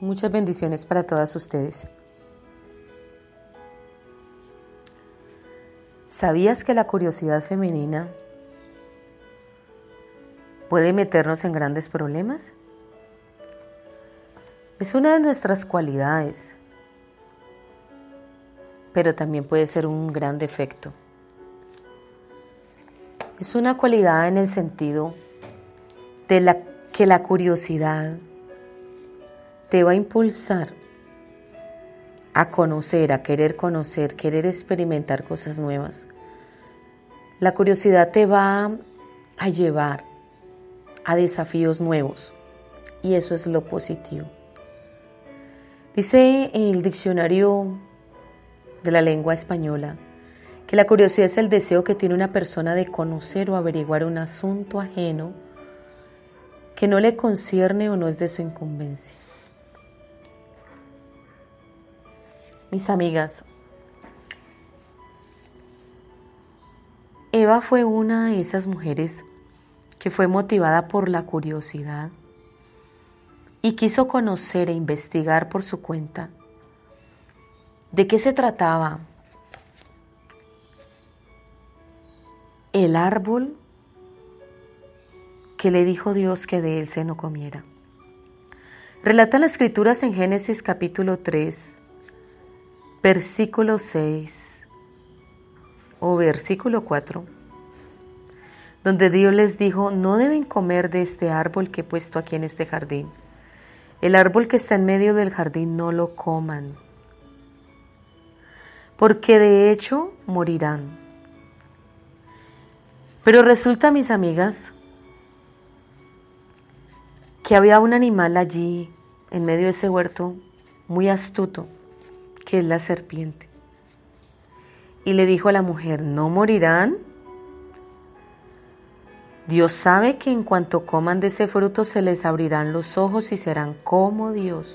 muchas bendiciones para todas ustedes. ¿Sabías que la curiosidad femenina puede meternos en grandes problemas? Es una de nuestras cualidades, pero también puede ser un gran defecto. Es una cualidad en el sentido de la que la curiosidad te va a impulsar a conocer, a querer conocer, querer experimentar cosas nuevas. La curiosidad te va a llevar a desafíos nuevos y eso es lo positivo. Dice el diccionario de la lengua española que la curiosidad es el deseo que tiene una persona de conocer o averiguar un asunto ajeno que no le concierne o no es de su incumbencia. Mis amigas, Eva fue una de esas mujeres que fue motivada por la curiosidad y quiso conocer e investigar por su cuenta. De qué se trataba el árbol que le dijo Dios que de él se no comiera. Relatan las escrituras en Génesis capítulo 3, versículo 6 o versículo 4, donde Dios les dijo, no deben comer de este árbol que he puesto aquí en este jardín. El árbol que está en medio del jardín no lo coman, porque de hecho morirán. Pero resulta, mis amigas, que había un animal allí en medio de ese huerto muy astuto, que es la serpiente. Y le dijo a la mujer, ¿no morirán? Dios sabe que en cuanto coman de ese fruto se les abrirán los ojos y serán como Dios,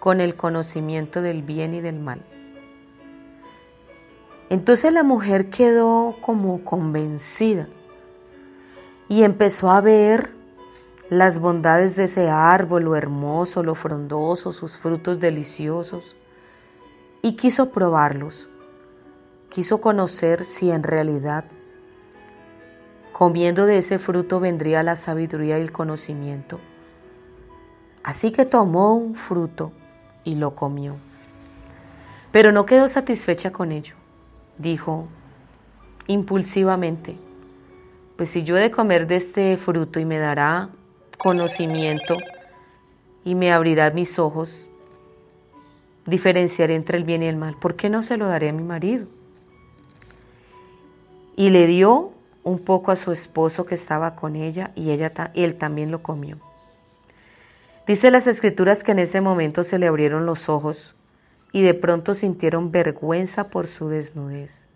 con el conocimiento del bien y del mal. Entonces la mujer quedó como convencida y empezó a ver las bondades de ese árbol, lo hermoso, lo frondoso, sus frutos deliciosos, y quiso probarlos. Quiso conocer si en realidad comiendo de ese fruto vendría la sabiduría y el conocimiento. Así que tomó un fruto y lo comió. Pero no quedó satisfecha con ello. Dijo impulsivamente, pues si yo he de comer de este fruto y me dará conocimiento y me abrirá mis ojos, diferenciaré entre el bien y el mal. ¿Por qué no se lo daré a mi marido? Y le dio un poco a su esposo que estaba con ella y ella, él también lo comió. Dice las escrituras que en ese momento se le abrieron los ojos y de pronto sintieron vergüenza por su desnudez.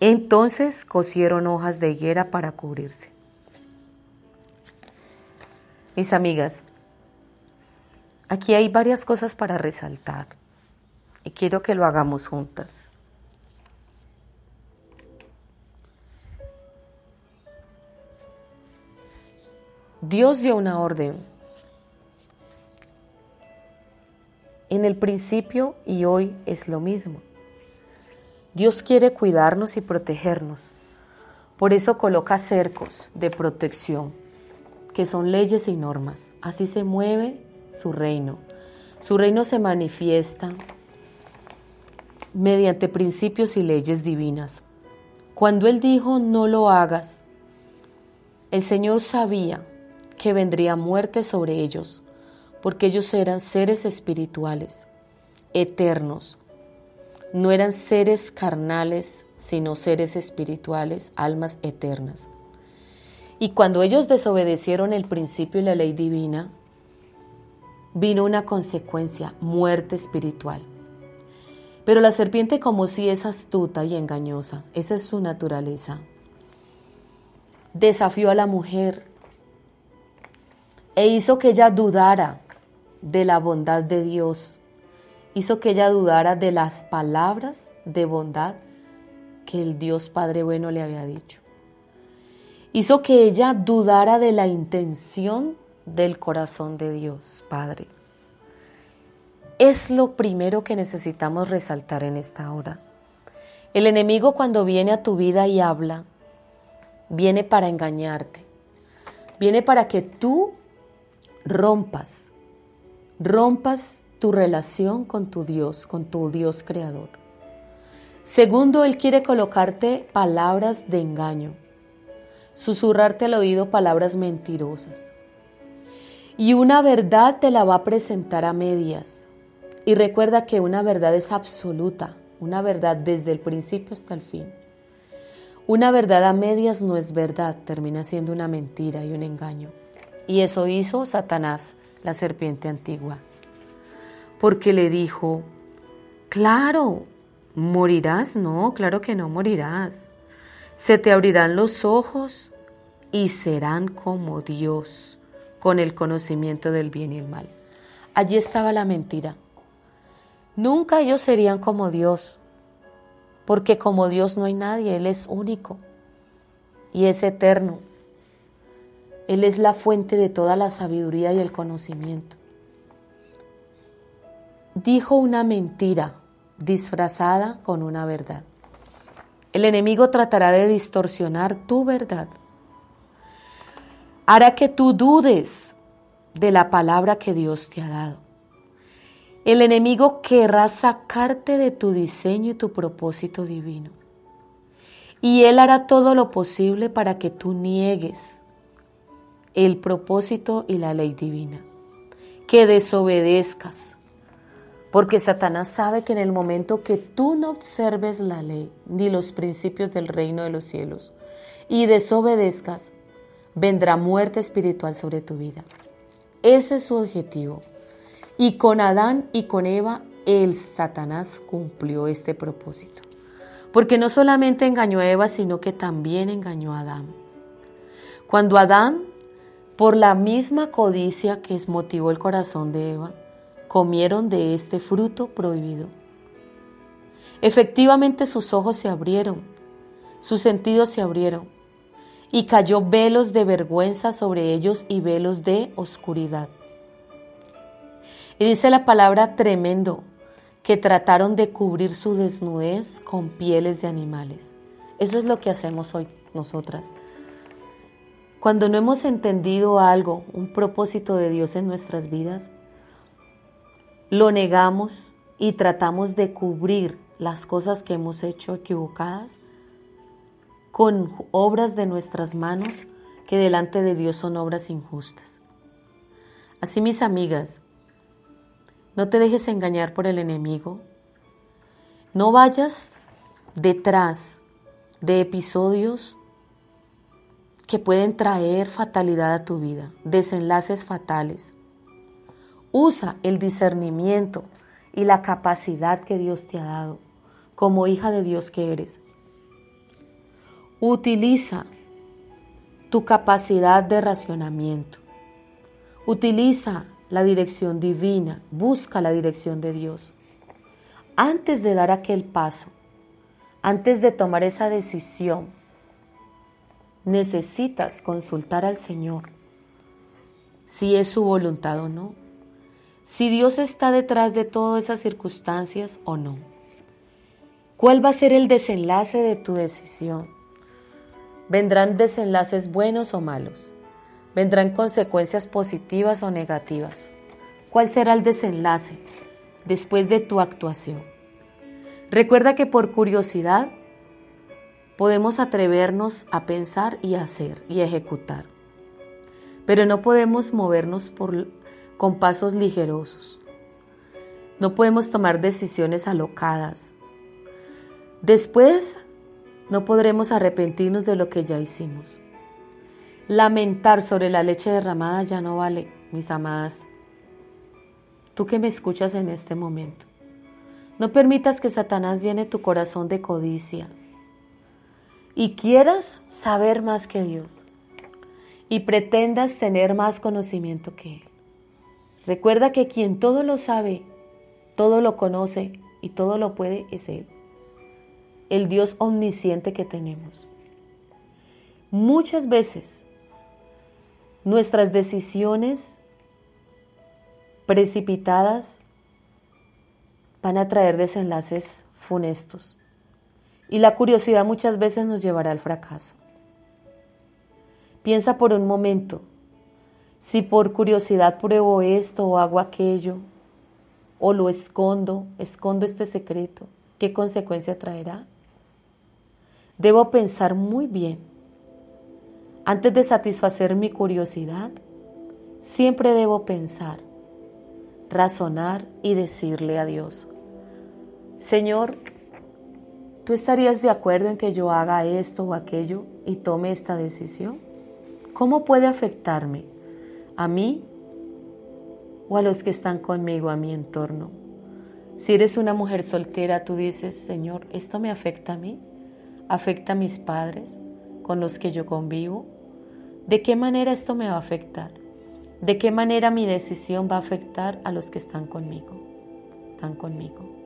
Entonces cosieron hojas de higuera para cubrirse. Mis amigas, aquí hay varias cosas para resaltar y quiero que lo hagamos juntas. Dios dio una orden. En el principio y hoy es lo mismo. Dios quiere cuidarnos y protegernos. Por eso coloca cercos de protección que son leyes y normas. Así se mueve su reino. Su reino se manifiesta mediante principios y leyes divinas. Cuando Él dijo, no lo hagas, el Señor sabía que vendría muerte sobre ellos, porque ellos eran seres espirituales, eternos. No eran seres carnales, sino seres espirituales, almas eternas. Y cuando ellos desobedecieron el principio y la ley divina, vino una consecuencia, muerte espiritual. Pero la serpiente como si es astuta y engañosa, esa es su naturaleza. Desafió a la mujer e hizo que ella dudara de la bondad de Dios, hizo que ella dudara de las palabras de bondad que el Dios Padre Bueno le había dicho. Hizo que ella dudara de la intención del corazón de Dios Padre. Es lo primero que necesitamos resaltar en esta hora. El enemigo cuando viene a tu vida y habla, viene para engañarte. Viene para que tú rompas, rompas tu relación con tu Dios, con tu Dios creador. Segundo, Él quiere colocarte palabras de engaño, susurrarte al oído palabras mentirosas. Y una verdad te la va a presentar a medias. Y recuerda que una verdad es absoluta, una verdad desde el principio hasta el fin. Una verdad a medias no es verdad, termina siendo una mentira y un engaño. Y eso hizo Satanás, la serpiente antigua. Porque le dijo, claro, morirás, no, claro que no morirás. Se te abrirán los ojos y serán como Dios, con el conocimiento del bien y el mal. Allí estaba la mentira. Nunca ellos serían como Dios, porque como Dios no hay nadie, Él es único y es eterno. Él es la fuente de toda la sabiduría y el conocimiento. Dijo una mentira disfrazada con una verdad. El enemigo tratará de distorsionar tu verdad. Hará que tú dudes de la palabra que Dios te ha dado. El enemigo querrá sacarte de tu diseño y tu propósito divino. Y él hará todo lo posible para que tú niegues el propósito y la ley divina, que desobedezcas, porque Satanás sabe que en el momento que tú no observes la ley ni los principios del reino de los cielos y desobedezcas, vendrá muerte espiritual sobre tu vida. Ese es su objetivo. Y con Adán y con Eva, el Satanás cumplió este propósito. Porque no solamente engañó a Eva, sino que también engañó a Adán. Cuando Adán, por la misma codicia que motivó el corazón de Eva, comieron de este fruto prohibido. Efectivamente sus ojos se abrieron, sus sentidos se abrieron, y cayó velos de vergüenza sobre ellos y velos de oscuridad. Y dice la palabra tremendo, que trataron de cubrir su desnudez con pieles de animales. Eso es lo que hacemos hoy nosotras. Cuando no hemos entendido algo, un propósito de Dios en nuestras vidas, lo negamos y tratamos de cubrir las cosas que hemos hecho equivocadas con obras de nuestras manos que delante de Dios son obras injustas. Así mis amigas, no te dejes engañar por el enemigo. No vayas detrás de episodios que pueden traer fatalidad a tu vida, desenlaces fatales. Usa el discernimiento y la capacidad que Dios te ha dado como hija de Dios que eres. Utiliza tu capacidad de racionamiento. Utiliza la dirección divina, busca la dirección de Dios. Antes de dar aquel paso, antes de tomar esa decisión, necesitas consultar al Señor si es su voluntad o no, si Dios está detrás de todas esas circunstancias o no. ¿Cuál va a ser el desenlace de tu decisión? ¿Vendrán desenlaces buenos o malos? Vendrán consecuencias positivas o negativas. ¿Cuál será el desenlace después de tu actuación? Recuerda que por curiosidad podemos atrevernos a pensar y hacer y ejecutar, pero no podemos movernos por, con pasos ligerosos. No podemos tomar decisiones alocadas. Después no podremos arrepentirnos de lo que ya hicimos. Lamentar sobre la leche derramada ya no vale, mis amadas. tú que me escuchas en este momento. No permitas que Satanás llene tu corazón de codicia y quieras saber más que Dios y pretendas tener más conocimiento que Él. Recuerda que quien todo lo sabe, todo lo conoce y todo lo puede es Él, el Dios omnisciente que tenemos. Muchas veces nuestras decisiones precipitadas van a traer desenlaces funestos y la curiosidad muchas veces nos llevará al fracaso. Piensa por un momento si por curiosidad pruebo esto o hago aquello, o lo escondo, escondo este secreto, ¿qué consecuencia traerá? Debo pensar muy bien. Antes de satisfacer mi curiosidad, siempre debo pensar, razonar y decirle a Dios, Señor, ¿tú estarías de acuerdo en que yo haga esto o aquello y tome esta decisión? ¿Cómo puede afectarme? a mí o a los que están conmigo, a mi entorno. Si eres una mujer soltera, tú dices, Señor, ¿esto me afecta a mí? ¿Afecta a mis padres con los que yo convivo? ¿De qué manera esto me va a afectar? ¿De qué manera mi decisión va a afectar a los que están conmigo? Están conmigo.